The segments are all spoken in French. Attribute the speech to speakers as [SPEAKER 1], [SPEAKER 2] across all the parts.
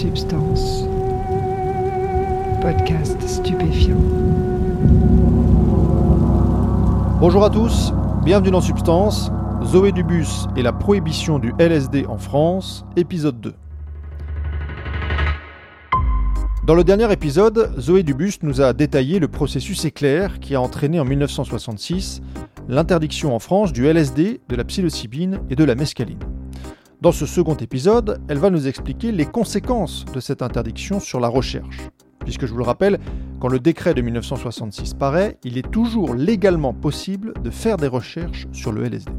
[SPEAKER 1] Substance. Podcast stupéfiant.
[SPEAKER 2] Bonjour à tous, bienvenue dans Substance, Zoé Dubus et la prohibition du LSD en France, épisode 2. Dans le dernier épisode, Zoé Dubus nous a détaillé le processus éclair qui a entraîné en 1966 l'interdiction en France du LSD, de la psilocybine et de la mescaline. Dans ce second épisode, elle va nous expliquer les conséquences de cette interdiction sur la recherche. Puisque je vous le rappelle, quand le décret de 1966 paraît, il est toujours légalement possible de faire des recherches sur le LSD.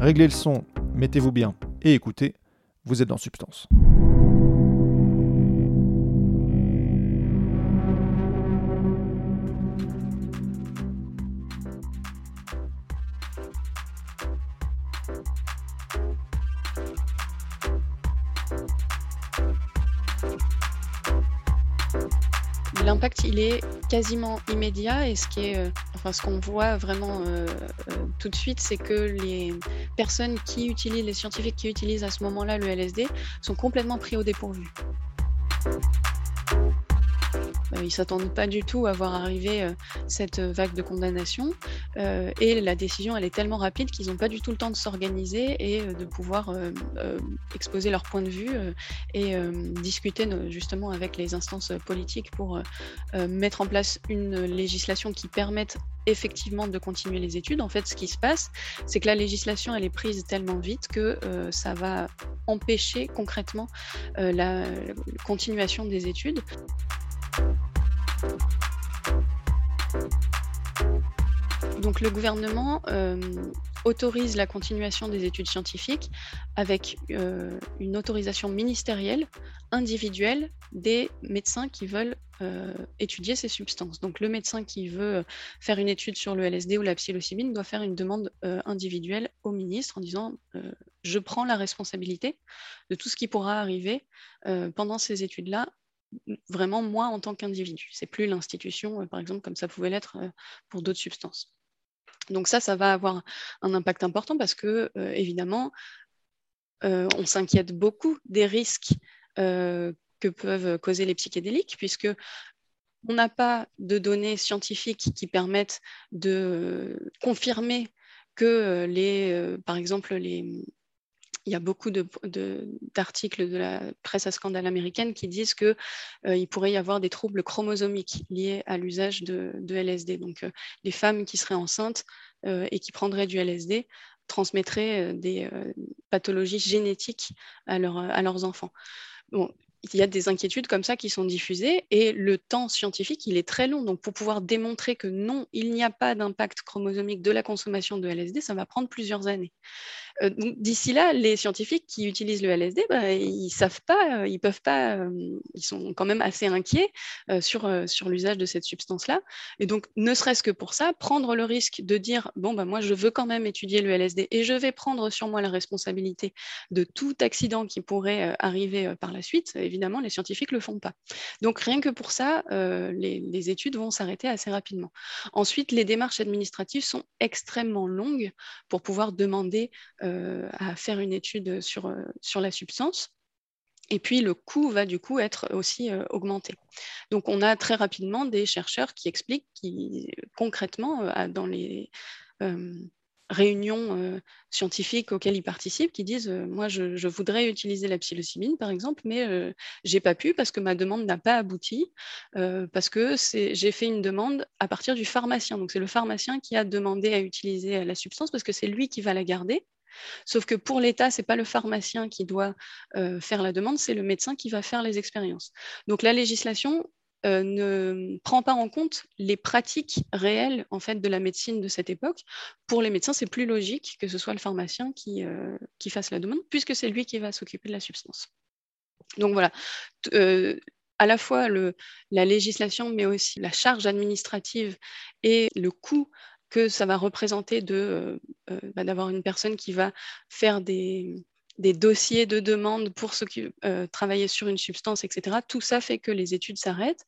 [SPEAKER 2] Réglez le son, mettez-vous bien et écoutez, vous êtes dans Substance.
[SPEAKER 3] L'impact, il est quasiment immédiat et ce qui est, euh, enfin, ce qu'on voit vraiment euh, euh, tout de suite, c'est que les personnes qui utilisent, les scientifiques qui utilisent à ce moment-là le LSD sont complètement pris au dépourvu. Euh, ils s'attendent pas du tout à voir arriver euh, cette vague de condamnation. Euh, et la décision, elle est tellement rapide qu'ils n'ont pas du tout le temps de s'organiser et de pouvoir exposer leur point de vue et discuter justement avec les instances politiques pour mettre en place une législation qui permette effectivement de continuer les études. En fait, ce qui se passe, c'est que la législation, elle est prise tellement vite que ça va empêcher concrètement la continuation des études. Donc le gouvernement euh, autorise la continuation des études scientifiques avec euh, une autorisation ministérielle individuelle des médecins qui veulent euh, étudier ces substances. Donc le médecin qui veut faire une étude sur le LSD ou la psilocybine doit faire une demande individuelle au ministre en disant je prends la responsabilité de tout ce qui pourra arriver pendant ces études-là vraiment moi en tant qu'individu. C'est plus l'institution, par exemple, comme ça pouvait l'être pour d'autres substances. Donc ça, ça va avoir un impact important parce que, euh, évidemment, euh, on s'inquiète beaucoup des risques euh, que peuvent causer les psychédéliques, puisque on n'a pas de données scientifiques qui permettent de confirmer que les, par exemple, les, il y a beaucoup d'articles de, la presse à scandale américaine qui disent qu'il euh, pourrait y avoir des troubles chromosomiques liés à l'usage de, LSD. Donc, euh, les femmes qui seraient enceintes euh, et qui prendraient du LSD transmettraient des pathologies génétiques à, leurs enfants. Il y a des inquiétudes comme ça qui sont diffusées et le temps scientifique, il est très long. Donc, pour pouvoir démontrer que non, il n'y a pas d'impact chromosomique de la consommation de LSD, ça va prendre plusieurs années. Euh, d'ici là, les scientifiques qui utilisent le LSD, bah, ils savent pas, euh, ils peuvent pas, euh, ils sont quand même assez inquiets sur, sur l'usage de cette substance-là. Et donc, ne serait-ce que pour ça, prendre le risque de dire bon, bah, moi, je veux quand même étudier le LSD et je vais prendre sur moi la responsabilité de tout accident qui pourrait arriver par la suite, évidemment, les scientifiques le font pas. Donc, rien que pour ça, les, études vont s'arrêter assez rapidement. Ensuite, les démarches administratives sont extrêmement longues pour pouvoir demander à faire une étude sur, euh, sur la substance. Et puis le coût va du coup être aussi euh, augmenté. Donc on a très rapidement des chercheurs qui expliquent qui, concrètement dans les réunions scientifiques auxquelles ils participent, qui disent moi je, voudrais utiliser la psilocybine par exemple, mais j'ai pas pu parce que ma demande n'a pas abouti parce que j'ai fait une demande à partir du pharmacien. Donc c'est le pharmacien qui a demandé à utiliser la substance parce que c'est lui qui va la garder Sauf que pour l'État, ce n'est pas le pharmacien qui doit euh, faire la demande, c'est le médecin qui va faire les expériences. Donc la législation euh, ne prend pas en compte les pratiques réelles en fait de la médecine de cette époque. Pour les médecins, c'est plus logique que ce soit le pharmacien qui, euh, fasse la demande, puisque c'est lui qui va s'occuper de la substance. Donc voilà, à la fois la législation, mais aussi la charge administrative et le coût que ça va représenter euh, euh, bah, d'avoir une personne qui va faire des, des dossiers de demande pour ceux qui euh, travailler sur une substance, etc. Tout ça fait que les études s'arrêtent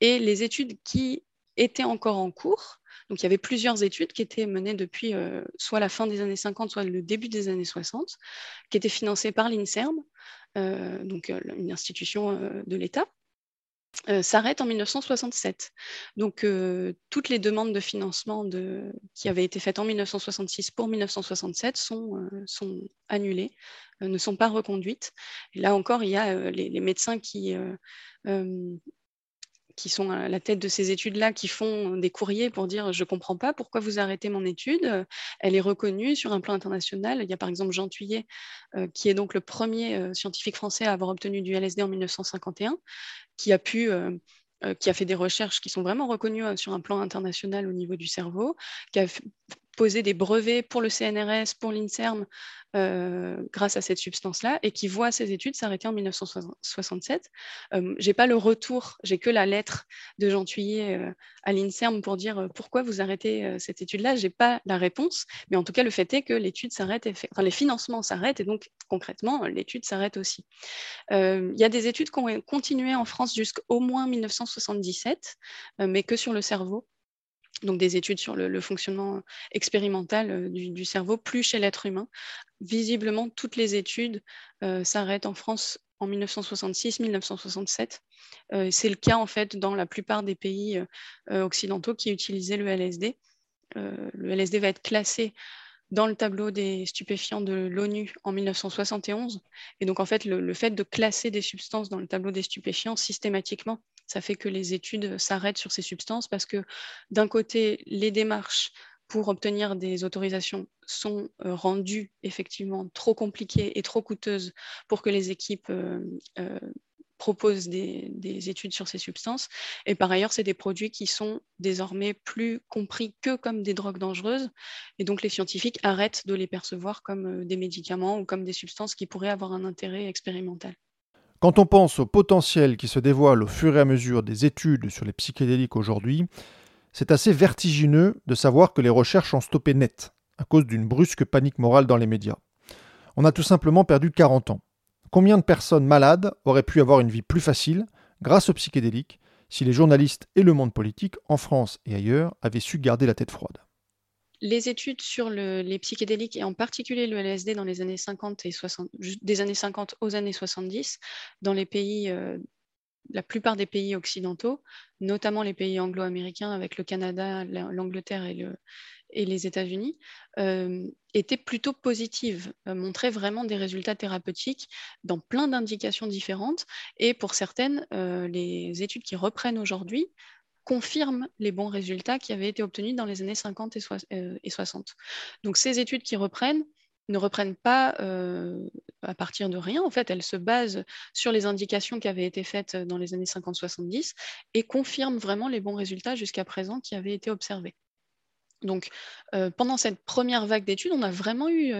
[SPEAKER 3] et les études qui étaient encore en cours Donc il y avait plusieurs études qui étaient menées depuis soit la fin des années 50, soit le début des années 60, qui étaient financées par l'INSERM, donc une institution de l'État. S'arrête en 1967. Donc, toutes les demandes de financement qui avaient été faites en 1966 pour 1967 sont, sont annulées, ne sont pas reconduites. Et là encore, il y a les, médecins qui, qui sont à la tête de ces études-là, qui font des courriers pour dire je ne comprends pas pourquoi vous arrêtez mon étude. Elle est reconnue sur un plan international. Il y a par exemple Jean Thuillet, euh, qui est donc le premier euh, scientifique français à avoir obtenu du LSD en 1951, qui a pu euh, qui a fait des recherches qui sont vraiment reconnues sur un plan international au niveau du cerveau, qui a posé des brevets pour le CNRS, pour l'INSERM, euh, grâce à cette substance-là, et qui voit ses études s'arrêter en 1967. Euh, j'ai pas le retour, j'ai que la lettre de Jean Thuillet euh, à l'INSERM pour dire pourquoi vous arrêtez cette étude-là. J'ai pas la réponse, mais en tout cas, le fait est que l'étude s'arrête, enfin, les financements s'arrêtent, et donc concrètement, l'étude s'arrête aussi. Il y a des études qui ont continué en France jusqu'au moins 1977, mais que sur le cerveau donc des études sur le, fonctionnement expérimental euh, du, cerveau, plus chez l'être humain. Visiblement, toutes les études euh, s'arrêtent en France en 1966-1967. Euh, c'est le cas en fait dans la plupart des pays occidentaux qui utilisaient le LSD. le LSD va être classé dans le tableau des stupéfiants de l'ONU en 1971. Et donc, en fait, le, fait de classer des substances dans le tableau des stupéfiants systématiquement, ça fait que les études s'arrêtent sur ces substances parce que d'un côté, les démarches pour obtenir des autorisations sont euh, rendues effectivement trop compliquées et trop coûteuses pour que les équipes euh, euh, proposent des, études sur ces substances. Et par ailleurs, c'est des produits qui sont désormais plus compris que comme des drogues dangereuses. Et donc, les scientifiques arrêtent de les percevoir comme des médicaments ou comme des substances qui pourraient avoir un intérêt expérimental.
[SPEAKER 2] Quand on pense au potentiel qui se dévoile au fur et à mesure des études sur les psychédéliques aujourd'hui, c'est assez vertigineux de savoir que les recherches ont stoppé net à cause d'une brusque panique morale dans les médias. On a tout simplement perdu 40 ans. Combien de personnes malades auraient pu avoir une vie plus facile grâce aux psychédéliques si les journalistes et le monde politique, en France et ailleurs, avaient su garder la tête froide?
[SPEAKER 3] Les études sur les psychédéliques et en particulier le LSD dans les années 50 et 60, des années 50 aux années 70, dans les pays, euh, la plupart des pays occidentaux, notamment les pays anglo-américains avec le Canada, l'Angleterre et, le, et, les États-Unis, euh, étaient plutôt positives, euh, montraient vraiment des résultats thérapeutiques dans plein d'indications différentes. Et pour certaines, les études qui reprennent aujourd'hui confirme les bons résultats qui avaient été obtenus dans les années 50 et, 60. Euh, Donc ces études qui reprennent ne reprennent pas euh, à partir de rien. En fait, elles se basent sur les indications qui avaient été faites dans les années 50-70 et confirment vraiment les bons résultats jusqu'à présent qui avaient été observés. Donc, euh, pendant cette première vague d'études, on a vraiment eu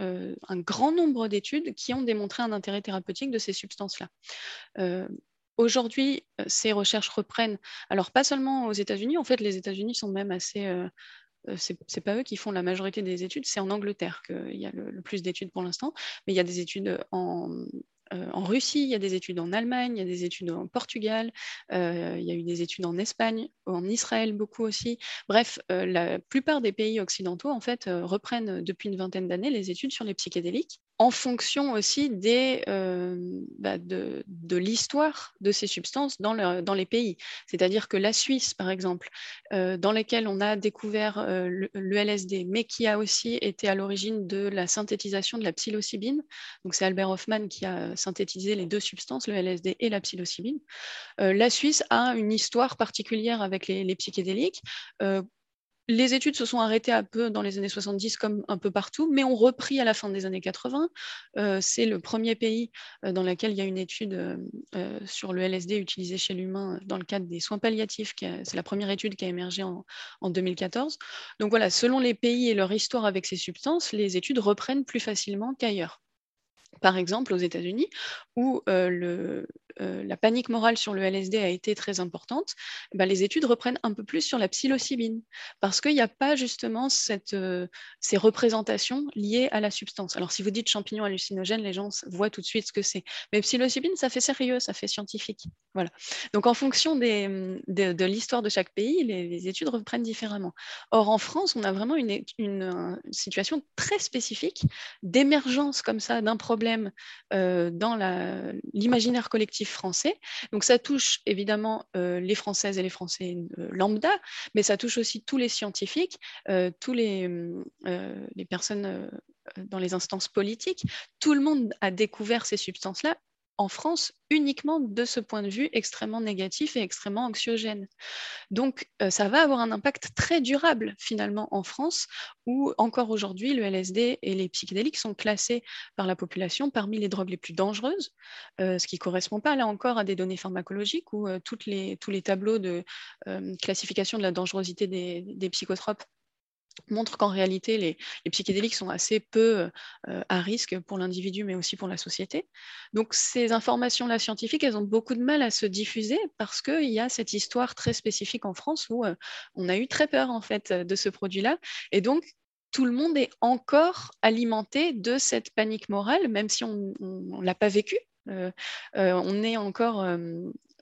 [SPEAKER 3] un grand nombre d'études qui ont démontré un intérêt thérapeutique de ces substances-là. Aujourd'hui, euh, ces recherches reprennent. Alors, pas seulement aux États-Unis, en fait, les États-Unis sont même assez. Euh, euh, Ce n'est pas eux qui font la majorité des études, c'est en Angleterre qu'il y a le, plus d'études pour l'instant, mais il y a des études en, en, Russie, il y a des études en Allemagne, il y a des études en Portugal, il y a eu des études en Espagne, en Israël beaucoup aussi. Bref, la plupart des pays occidentaux en fait reprennent depuis une vingtaine d'années les études sur les psychédéliques en fonction aussi euh, bah, de, l'histoire de ces substances dans, les pays. C'est-à-dire que la Suisse, par exemple, euh, dans laquelle on a découvert euh, le, LSD, mais qui a aussi été à l'origine de la synthétisation de la psilocybine, donc c'est Albert Hoffman qui a synthétisé les deux substances, le et la psilocybine, la Suisse a une histoire particulière avec les psychédéliques les études se sont arrêtées un peu dans les années 70 comme un peu partout, mais ont repris à la fin des années 80. Euh, c'est le premier pays euh, dans lequel il y a une étude euh, sur le LSD utilisé chez l'humain dans le cadre des soins palliatifs. C'est la première étude qui a émergé en, 2014. Donc voilà, selon les pays et leur histoire avec ces substances, les études reprennent plus facilement qu'ailleurs. par exemple aux États-Unis, où le, la panique morale sur le LSD a été très importante, ben, les études reprennent un peu plus sur la psilocybine, parce qu'il n'y a pas justement cette, ces représentations liées à la substance. Alors si vous dites champignon hallucinogène, les gens voient tout de suite ce que c'est. Mais psilocybine, ça fait sérieux, ça fait scientifique. Voilà. Donc en fonction de, l'histoire de chaque pays, les, études reprennent différemment. Or en France, on a vraiment une, une situation très spécifique d'émergence comme ça d'un problème euh, dans l'imaginaire collectif français. Donc ça touche évidemment euh, les Françaises et les Français euh, lambda, mais ça touche aussi tous les scientifiques, tous les, les personnes dans les instances politiques. Tout le monde a découvert ces substances-là en France uniquement de ce point de vue extrêmement négatif et extrêmement anxiogène. Donc, euh, ça va avoir un impact très durable finalement en France, où encore aujourd'hui, le LSD et les psychédéliques sont classés par la population parmi les drogues les plus dangereuses, euh, ce qui ne correspond pas là encore à des données pharmacologiques où euh, les, tous les tableaux de classification de la dangerosité des psychotropes montre qu'en réalité, les, psychédéliques sont assez peu euh, à risque pour l'individu, mais aussi pour la société. Donc ces informations-là scientifiques, elles ont beaucoup de mal à se diffuser parce qu'il y a cette histoire très spécifique en France où euh, on a eu très peur en fait de ce produit-là. Et donc, tout le monde est encore alimenté de cette panique morale, même si on ne l'a pas vécu. Euh, on est encore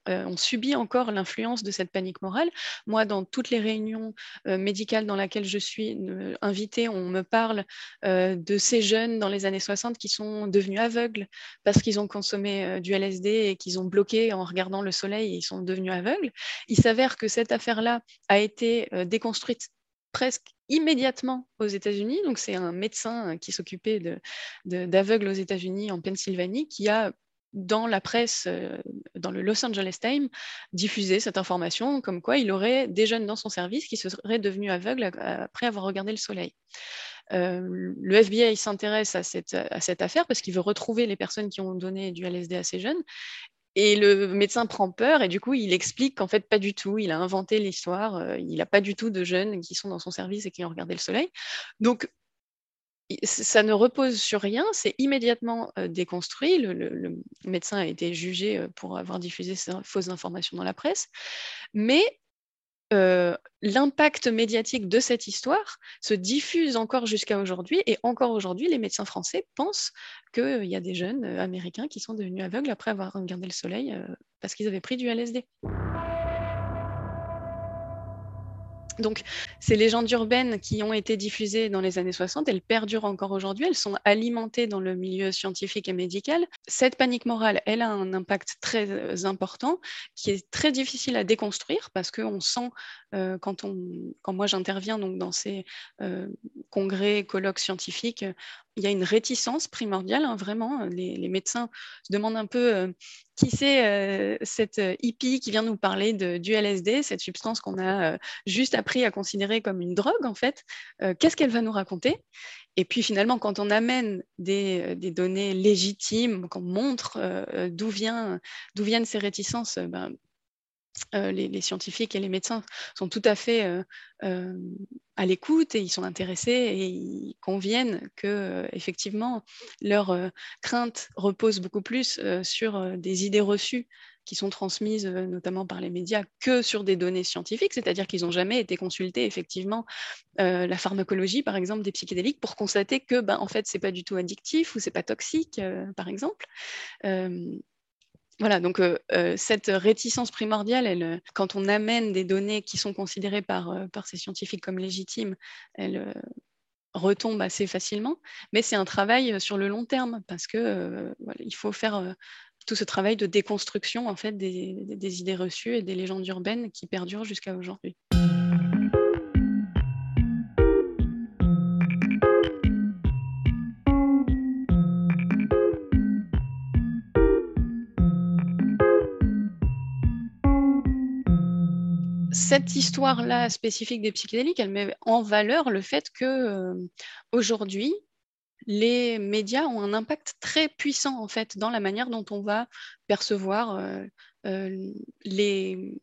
[SPEAKER 3] euh, on subit encore l'influence de cette panique morale. Moi, dans toutes les réunions euh, médicales dans lesquelles je suis euh, invitée, on me parle de ces jeunes dans les années 60 qui sont devenus aveugles parce qu'ils ont consommé du LSD et qu'ils ont bloqué en regardant le soleil et ils sont devenus aveugles. Il s'avère que cette affaire-là a été déconstruite presque immédiatement aux États-Unis. Donc, c'est un médecin qui s'occupait d'aveugles aux États-Unis en Pennsylvanie qui a dans la presse, euh, dans le Los Angeles Times, diffuser cette information comme quoi il aurait des jeunes dans son service qui seraient devenus aveugles après avoir regardé le soleil. Euh, le FBI s'intéresse à cette, à cette affaire parce qu'il veut retrouver les personnes qui ont donné du LSD à ces jeunes. Et le médecin prend peur et du coup, il explique qu'en fait, pas du tout. Il a inventé l'histoire. Euh, il n'a pas du tout de jeunes qui sont dans son service et qui ont regardé le soleil. Donc, ça ne repose sur rien, c'est immédiatement euh, déconstruit. Le, médecin a été jugé euh, pour avoir diffusé ces fausses informations dans la presse, mais euh, l'impact médiatique de cette histoire se diffuse encore jusqu'à aujourd'hui, et encore aujourd'hui, les médecins français pensent qu'il y a des jeunes américains qui sont devenus aveugles après avoir regardé le soleil parce qu'ils avaient pris du LSD. Donc, ces légendes urbaines qui ont été diffusées dans les années 60, elles perdurent encore aujourd'hui, elles sont alimentées dans le milieu scientifique et médical. Cette panique morale, elle a un impact très euh, important qui est très difficile à déconstruire parce qu'on sent, euh, quand, moi j'interviens donc dans ces euh, congrès, colloques scientifiques, il y a une réticence primordiale, hein, vraiment. Les, médecins se demandent un peu euh, qui c'est euh, cette euh, hippie qui vient nous parler du LSD, cette substance qu'on a juste appris à considérer comme une drogue, en fait. Qu'est-ce qu'elle va nous raconter? Et puis finalement, quand on amène des, données légitimes, qu'on montre d'où viennent ces réticences, ben, euh, les, scientifiques et les médecins sont tout à fait euh, euh, à l'écoute et ils sont intéressés et ils conviennent que effectivement leur crainte repose beaucoup plus sur des idées reçues qui sont transmises notamment par les médias que sur des données scientifiques, c'est-à-dire qu'ils n'ont jamais été consultés effectivement la pharmacologie par exemple des psychédéliques pour constater que ben, en fait c'est pas du tout addictif ou c'est pas toxique par exemple. Voilà, donc euh, euh, cette réticence primordiale, euh, quand on amène des données qui sont considérées par, par ces scientifiques comme légitimes, elle retombe assez facilement. Mais c'est un travail sur le long terme parce que il faut faire tout ce travail de déconstruction en fait des idées reçues et des légendes urbaines qui perdurent jusqu'à aujourd'hui. Cette histoire-là spécifique des psychédéliques, elle met en valeur le fait que euh, aujourd'hui, les médias ont un impact très puissant en fait dans la manière dont on va percevoir euh, euh, les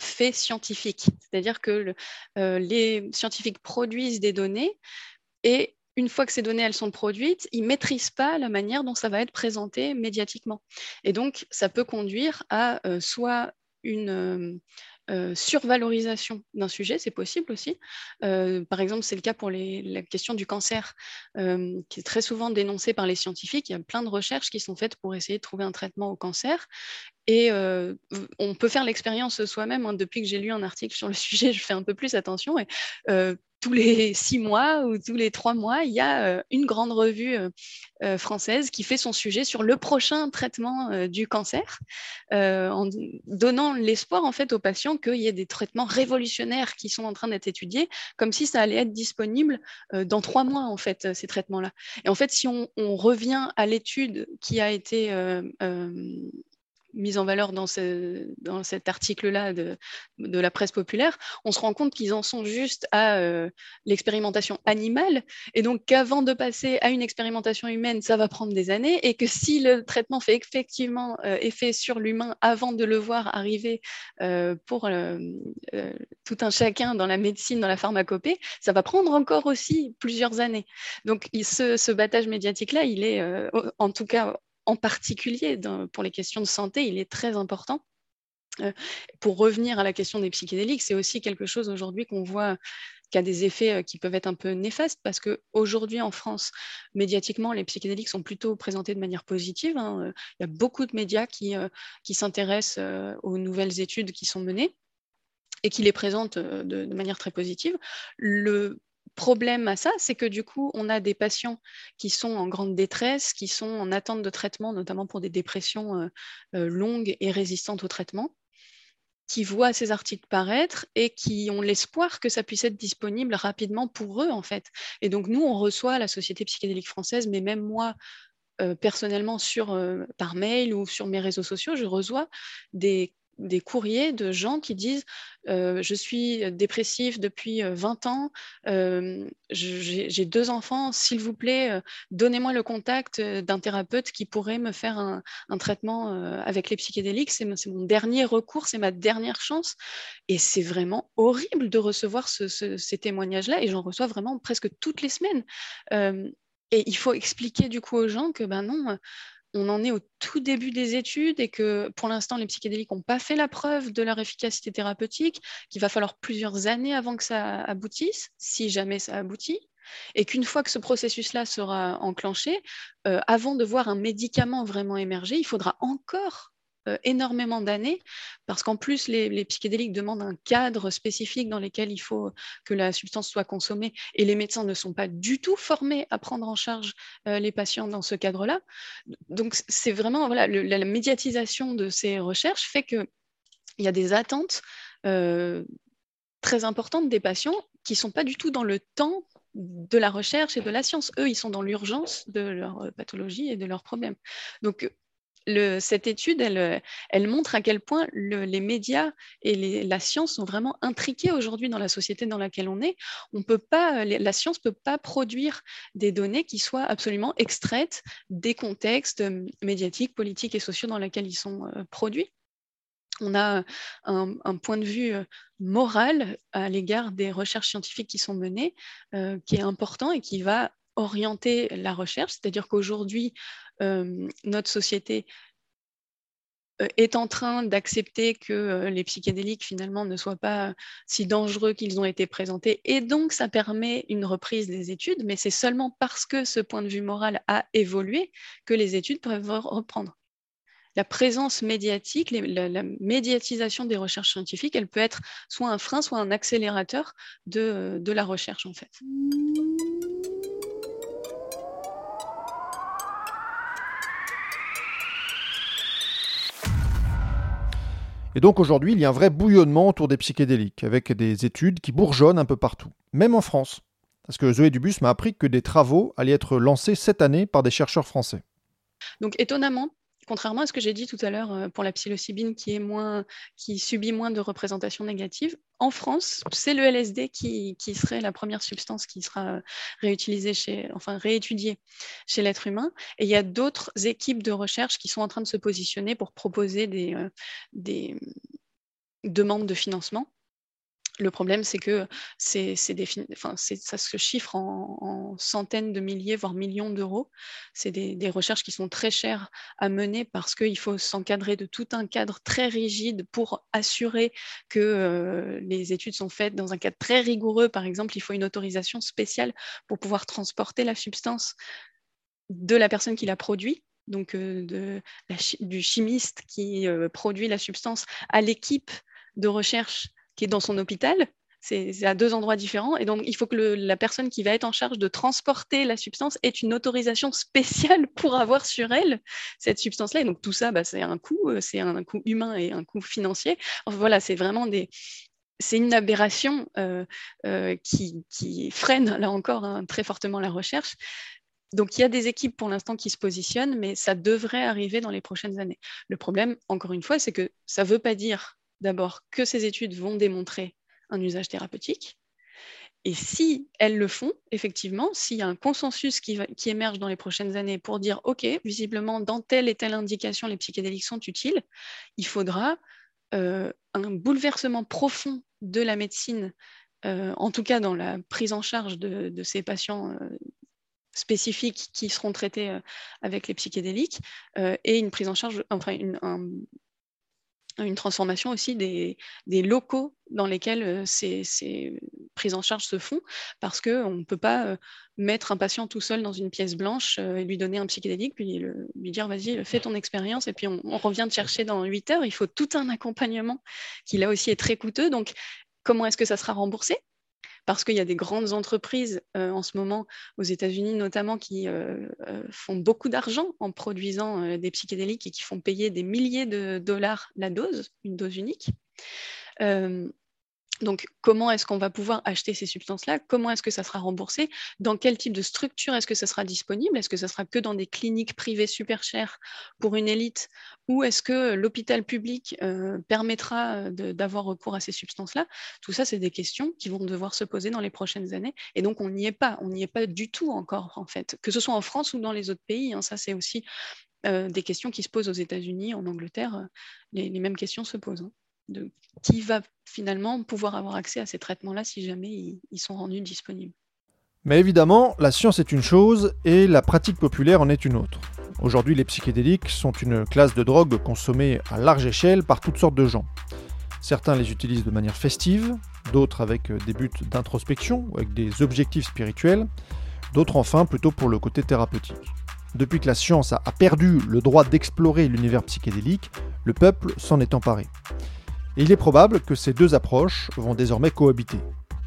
[SPEAKER 3] faits scientifiques. C'est-à-dire que les scientifiques produisent des données et une fois que ces données elles sont produites, ils maîtrisent pas la manière dont ça va être présenté médiatiquement. Et donc, ça peut conduire à soit une, euh, survalorisation d'un sujet, c'est possible aussi. Euh, par exemple, c'est le cas pour la question du cancer, euh, qui est très souvent dénoncée par les scientifiques. Il y a plein de recherches qui sont faites pour essayer de trouver un traitement au cancer. Et on peut faire l'expérience soi-même. Hein. Depuis que j'ai lu un article sur le sujet, je fais un peu plus attention. Et tous les six mois ou tous les trois mois, il y a euh, une grande revue euh, euh, française qui fait son sujet sur le prochain traitement du cancer, en donnant l'espoir en fait aux patients qu'il y ait des traitements révolutionnaires qui sont en train d'être étudiés, comme si ça allait être disponible dans trois mois en fait ces traitements-là. Et en fait, si on revient à l'étude qui a été mise en valeur dans, ce, dans cet article-là de, la presse populaire, on se rend compte qu'ils en sont juste à euh, l'expérimentation animale, et donc qu'avant de passer à une expérimentation humaine, ça va prendre des années, et que si le traitement fait effectivement euh, effet sur l'humain avant de le voir arriver euh, pour tout un chacun dans la médecine, dans la pharmacopée, ça va prendre encore aussi plusieurs années. Donc ce battage médiatique-là, il est en tout cas en particulier pour les questions de santé, il est très important. Euh, pour revenir à la question des psychédéliques, c'est aussi quelque chose aujourd'hui qu'on voit qui a des effets euh, qui peuvent être un peu néfastes parce qu'aujourd'hui en France, médiatiquement, les psychédéliques sont plutôt présentés de manière positive. Hein. Il y a beaucoup de médias qui, euh, s'intéressent aux nouvelles études qui sont menées et qui les présentent de, manière très positive. Problème à ça, c'est que du coup, on a des patients qui sont en grande détresse, qui sont en attente de traitement, notamment pour des dépressions euh, euh, longues et résistantes au traitement, qui voient ces articles paraître et qui ont l'espoir que ça puisse être disponible rapidement pour eux, en fait. Et donc, nous, on reçoit la Société psychédélique française, mais même moi, euh, personnellement, sur, par mail ou sur mes réseaux sociaux, je reçois des des courriers de gens qui disent euh, je suis dépressif depuis 20 euh, ans, euh, j'ai deux enfants, s'il vous plaît, donnez-moi le contact d'un thérapeute qui pourrait me faire un, traitement avec les psychédéliques. C'est mon dernier recours, c'est ma dernière chance. Et c'est vraiment horrible de recevoir ces témoignages-là, et j'en reçois vraiment presque toutes les semaines. et il faut expliquer du coup aux gens que ben non, on en est au tout début des études et que pour l'instant, les psychédéliques n'ont pas fait la preuve de leur efficacité thérapeutique, qu'il va falloir plusieurs années avant que ça aboutisse, si jamais ça aboutit, et qu'une fois que ce processus-là sera enclenché, euh, avant de voir un médicament vraiment émerger, il faudra encore euh, énormément d'années, parce qu'en plus, les, psychédéliques demandent un cadre spécifique dans lequel il faut que la substance soit consommée, et les médecins ne sont pas du tout formés à prendre en charge euh, les patients dans ce cadre-là. Donc, c'est vraiment voilà, la médiatisation de ces recherches fait qu'il y a des attentes euh, très importantes des patients qui ne sont pas du tout dans le temps de la recherche et de la science. Eux, ils sont dans l'urgence de leur pathologie et de leurs problèmes. Donc, cette étude, elle, montre à quel point les médias et la science sont vraiment intriqués aujourd'hui dans la société dans laquelle on est. On peut pas, la science ne peut pas produire des données qui soient absolument extraites des contextes euh, médiatiques, politiques et sociaux dans lesquels ils sont euh, produits. On a un, point de vue euh, moral à l'égard des recherches scientifiques qui sont menées, qui est important et qui va orienter la recherche, c'est-à-dire qu'aujourd'hui, euh, notre société euh, est en train d'accepter que euh, les psychédéliques finalement ne soient pas si dangereux qu'ils ont été présentés et donc ça permet une reprise des études, mais c'est seulement parce que ce point de vue moral a évolué que les études peuvent reprendre. La présence médiatique, la, médiatisation des recherches scientifiques, elle peut être soit un frein, soit un accélérateur de la recherche en fait.
[SPEAKER 2] Et donc aujourd'hui, il y a un vrai bouillonnement autour des psychédéliques, avec des études qui bourgeonnent un peu partout, même en France. Parce que Zoé Dubus m'a appris que des travaux allaient être lancés cette année par des chercheurs français.
[SPEAKER 3] Donc étonnamment, contrairement à ce que j'ai dit tout à l'heure euh, pour la psilocybine qui, est moins, qui subit moins de représentations négatives, en France, c'est le LSD qui, serait la première substance qui sera réutilisée chez, enfin réétudiée chez l'être humain. Et il y a d'autres équipes de recherche qui sont en train de se positionner pour proposer des, euh, des demandes de financement Le problème, c'est que ça se chiffre en, centaines de milliers, voire millions d'euros. C'est des, recherches qui sont très chères à mener parce qu'il faut s'encadrer de tout un cadre très rigide pour assurer que euh, les études sont faites dans un cadre très rigoureux. Par exemple, il faut une autorisation spéciale pour pouvoir transporter la substance de la personne qui la produit donc euh, du chimiste qui euh, produit la substance à l'équipe de recherche qui est dans son hôpital. C'est à deux endroits différents. Et donc, il faut que la personne qui va être en charge de transporter la substance ait une autorisation spéciale pour avoir sur elle cette substance-là. Et donc, tout ça, bah, c'est un coût, euh, c'est un coût humain et un coût financier. voilà, c'est vraiment des, c'est une aberration qui, freine, là encore, hein, très fortement la recherche. Donc il y a des équipes pour l'instant qui se positionnent, mais ça devrait arriver dans les prochaines années. Le problème, encore une fois, c'est que ça ne veut pas dire d'abord que ces études vont démontrer un usage thérapeutique. Et si elles le font, effectivement, s'il y a un consensus qui, émerge dans les prochaines années pour dire, OK, visiblement, dans telle et telle indication, les psychédéliques sont utiles, il faudra euh, un bouleversement profond de la médecine, euh, en tout cas dans la prise en charge de, ces patients euh, spécifiques qui seront traités avec les psychédéliques et une prise en charge, enfin une transformation aussi des, locaux dans lesquels euh, ces, prises en charge se font, parce qu'on ne peut pas mettre un patient tout seul dans une pièce blanche et lui donner un psychédélique, puis lui dire vas-y, fais ton expérience, et puis on, on, revient te chercher dans 8 heures. Il faut tout un accompagnement qui là aussi est très coûteux. Donc, comment est-ce que ça sera remboursé? Parce qu'il y a des grandes entreprises euh, en ce moment, aux États-Unis notamment, qui euh, euh, font beaucoup d'argent en produisant des psychédéliques et qui font payer des milliers de dollars la dose, une dose unique. Donc, comment est-ce qu'on va pouvoir acheter ces substances-là? Comment est-ce que ça sera remboursé? Dans quel type de structure est-ce que ça sera disponible? Est-ce que ça sera que dans des cliniques privées super chères pour une élite? Ou est-ce que l'hôpital public euh, permettra d'avoir recours à ces substances-là? Tout ça, c'est des questions qui vont devoir se poser dans les prochaines années. Et donc, on n'y est pas. On n'y est pas du tout encore, en fait. Que ce soit en France ou dans les autres pays, hein, ça, c'est aussi euh, des questions qui se posent aux États-Unis, en Angleterre. Euh, les, mêmes questions se posent. Hein qui va finalement pouvoir avoir accès à ces traitements-là si jamais ils, sont rendus disponibles.
[SPEAKER 2] Mais évidemment, la science est une chose et la pratique populaire en est une autre. Aujourd'hui, les psychédéliques sont une classe de drogue consommée à large échelle par toutes sortes de gens. Certains les utilisent de manière festive, d'autres avec des buts d'introspection ou avec des objectifs spirituels, d'autres enfin plutôt pour le côté thérapeutique. Depuis que la science a perdu le droit d'explorer l'univers psychédélique, le peuple s'en est emparé. Il est probable que ces deux approches vont désormais cohabiter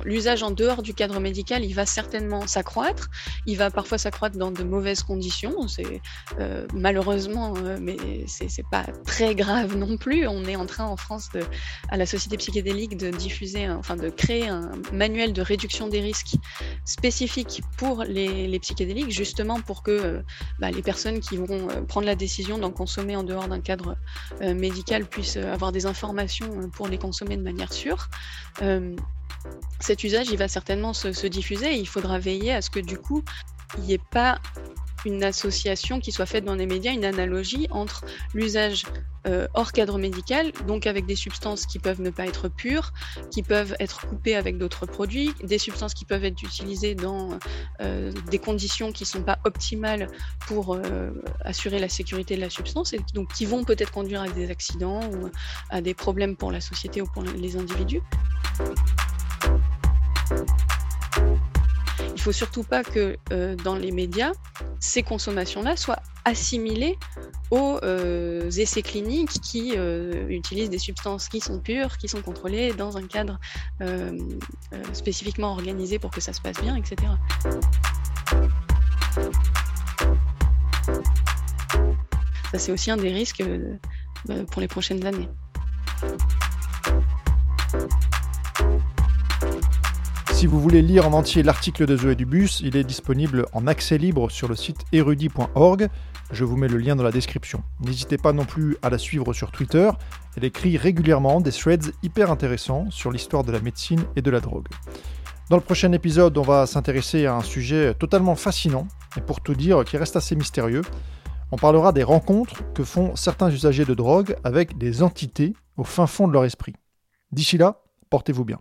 [SPEAKER 3] l'usage en dehors du cadre médical, il va certainement s'accroître. Il va parfois s'accroître dans de mauvaises conditions. C'est euh, malheureusement, euh, mais c'est pas très grave non plus. On est en train en France, de, à la Société psychédélique, de diffuser, enfin de créer un manuel de réduction des risques spécifique pour les, psychédéliques, justement pour que euh, bah, les personnes qui vont prendre la décision d'en consommer en dehors d'un cadre médical puissent avoir des informations pour les consommer de manière sûre cet usage, il va certainement se, diffuser et il faudra veiller à ce que du coup, il n'y ait pas une association qui soit faite dans les médias, une analogie entre l'usage euh, hors cadre médical, donc avec des substances qui peuvent ne pas être pures, qui peuvent être coupées avec d'autres produits, des substances qui peuvent être utilisées dans euh, des conditions qui ne sont pas optimales pour euh, assurer la sécurité de la substance, et donc qui vont peut-être conduire à des accidents ou à des problèmes pour la société ou pour les individus. Il ne faut surtout pas que euh, dans les médias, ces consommations-là soient assimilées aux euh, essais cliniques qui euh, utilisent des substances qui sont pures, qui sont contrôlées dans un cadre spécifiquement organisé pour que ça se passe bien, etc. Ça, c'est aussi un des risques pour les prochaines années.
[SPEAKER 2] Si vous voulez lire en entier l'article de Zoé Dubus, il est disponible en accès libre sur le site erudit.org. Je vous mets le lien dans la description. N'hésitez pas non plus à la suivre sur Twitter. Elle écrit régulièrement des threads hyper intéressants sur l'histoire de la médecine et de la drogue. Dans le prochain épisode, on va s'intéresser à un sujet totalement fascinant, et pour tout dire, qui reste assez mystérieux. On parlera des rencontres que font certains usagers de drogue avec des entités au fin fond de leur esprit. D'ici là, portez-vous bien.